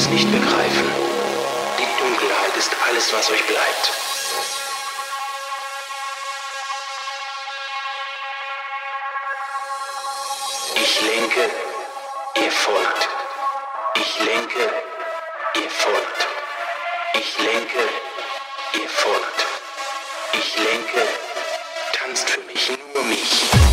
es nicht begreifen. Die Dunkelheit ist alles, was euch bleibt. Ich lenke, ihr folgt. Ich lenke, ihr folgt. Ich lenke, ihr folgt. Ich lenke, tanzt für mich nur mich.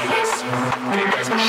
Because,